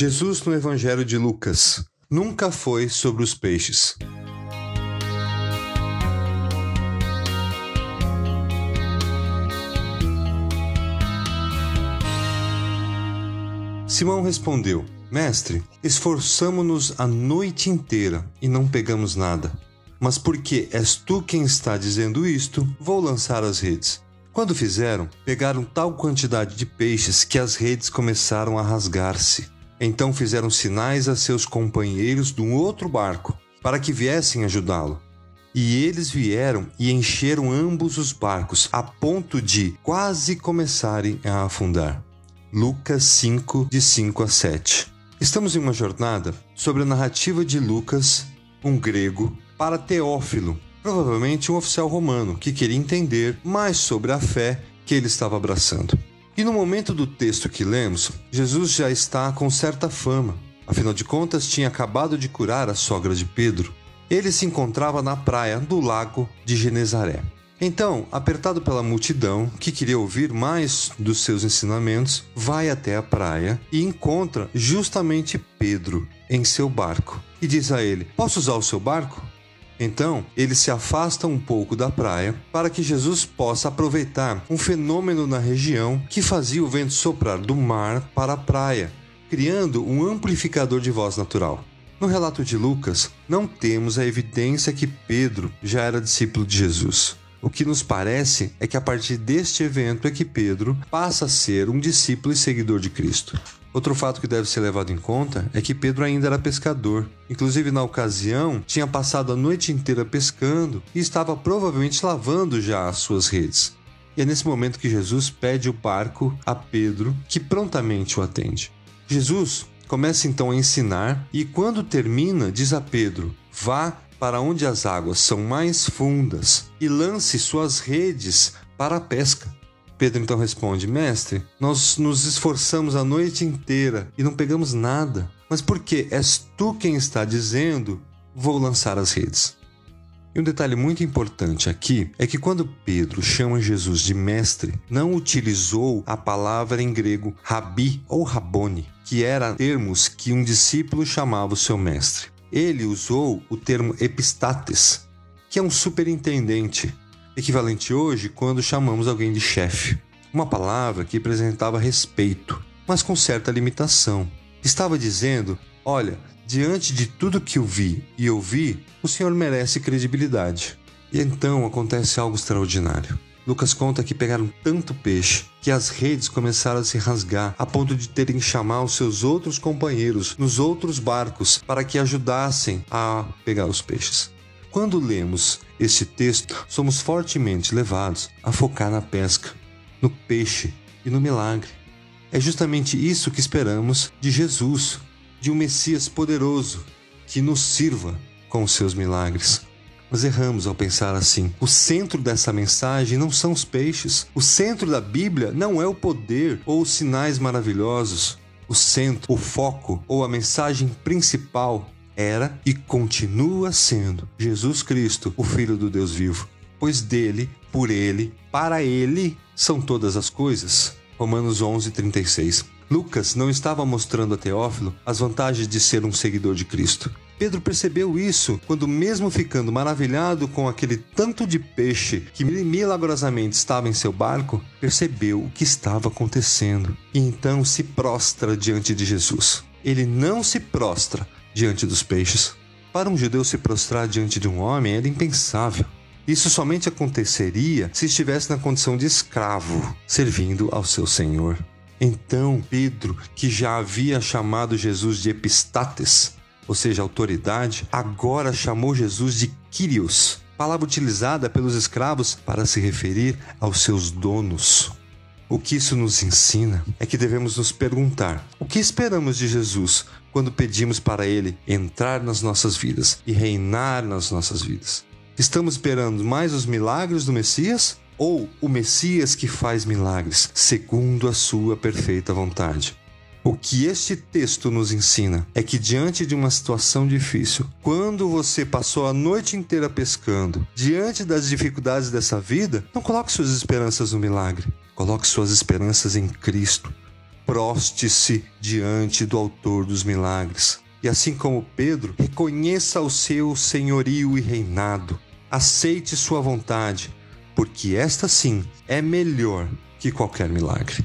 Jesus no Evangelho de Lucas nunca foi sobre os peixes. Simão respondeu: Mestre, esforçamo-nos a noite inteira e não pegamos nada. Mas porque és tu quem está dizendo isto, vou lançar as redes. Quando fizeram, pegaram tal quantidade de peixes que as redes começaram a rasgar-se. Então fizeram sinais a seus companheiros de um outro barco, para que viessem ajudá-lo. E eles vieram e encheram ambos os barcos, a ponto de quase começarem a afundar. Lucas 5, de 5 a 7. Estamos em uma jornada sobre a narrativa de Lucas, um grego, para Teófilo, provavelmente um oficial romano que queria entender mais sobre a fé que ele estava abraçando. E no momento do texto que lemos, Jesus já está com certa fama. Afinal de contas, tinha acabado de curar a sogra de Pedro. Ele se encontrava na praia do lago de Genezaré. Então, apertado pela multidão que queria ouvir mais dos seus ensinamentos, vai até a praia e encontra justamente Pedro em seu barco e diz a ele: Posso usar o seu barco? Então, ele se afasta um pouco da praia para que Jesus possa aproveitar um fenômeno na região que fazia o vento soprar do mar para a praia, criando um amplificador de voz natural. No relato de Lucas, não temos a evidência que Pedro já era discípulo de Jesus. O que nos parece é que a partir deste evento é que Pedro passa a ser um discípulo e seguidor de Cristo. Outro fato que deve ser levado em conta é que Pedro ainda era pescador. Inclusive, na ocasião, tinha passado a noite inteira pescando e estava provavelmente lavando já as suas redes. E é nesse momento que Jesus pede o barco a Pedro, que prontamente o atende. Jesus começa então a ensinar e, quando termina, diz a Pedro: Vá para onde as águas são mais fundas e lance suas redes para a pesca. Pedro então responde: Mestre, nós nos esforçamos a noite inteira e não pegamos nada. Mas porque és tu quem está dizendo, vou lançar as redes. E um detalhe muito importante aqui é que quando Pedro chama Jesus de mestre, não utilizou a palavra em grego rabi ou rabone, que eram termos que um discípulo chamava o seu mestre ele usou o termo epistates, que é um superintendente, equivalente hoje quando chamamos alguém de chefe. Uma palavra que apresentava respeito, mas com certa limitação. Estava dizendo: olha, diante de tudo que eu vi e ouvi, o senhor merece credibilidade. E então acontece algo extraordinário. Lucas conta que pegaram tanto peixe que as redes começaram a se rasgar a ponto de terem que chamar os seus outros companheiros nos outros barcos para que ajudassem a pegar os peixes. Quando lemos este texto, somos fortemente levados a focar na pesca, no peixe e no milagre. É justamente isso que esperamos de Jesus, de um Messias poderoso que nos sirva com os seus milagres. Nós erramos ao pensar assim. O centro dessa mensagem não são os peixes. O centro da Bíblia não é o poder ou os sinais maravilhosos. O centro, o foco ou a mensagem principal era e continua sendo Jesus Cristo, o Filho do Deus vivo. Pois dele, por ele, para ele são todas as coisas. Romanos 11, 36. Lucas não estava mostrando a Teófilo as vantagens de ser um seguidor de Cristo. Pedro percebeu isso quando, mesmo ficando maravilhado com aquele tanto de peixe que milagrosamente estava em seu barco, percebeu o que estava acontecendo e então se prostra diante de Jesus. Ele não se prostra diante dos peixes. Para um judeu se prostrar diante de um homem era impensável. Isso somente aconteceria se estivesse na condição de escravo, servindo ao seu senhor. Então Pedro, que já havia chamado Jesus de epistates, ou seja, autoridade, agora chamou Jesus de Kyrios, palavra utilizada pelos escravos para se referir aos seus donos. O que isso nos ensina é que devemos nos perguntar: o que esperamos de Jesus quando pedimos para ele entrar nas nossas vidas e reinar nas nossas vidas? Estamos esperando mais os milagres do Messias ou o Messias que faz milagres segundo a sua perfeita vontade? O que este texto nos ensina é que, diante de uma situação difícil, quando você passou a noite inteira pescando, diante das dificuldades dessa vida, não coloque suas esperanças no milagre, coloque suas esperanças em Cristo. proste-se diante do Autor dos milagres. E assim como Pedro, reconheça o seu senhorio e reinado. Aceite sua vontade, porque esta sim é melhor que qualquer milagre.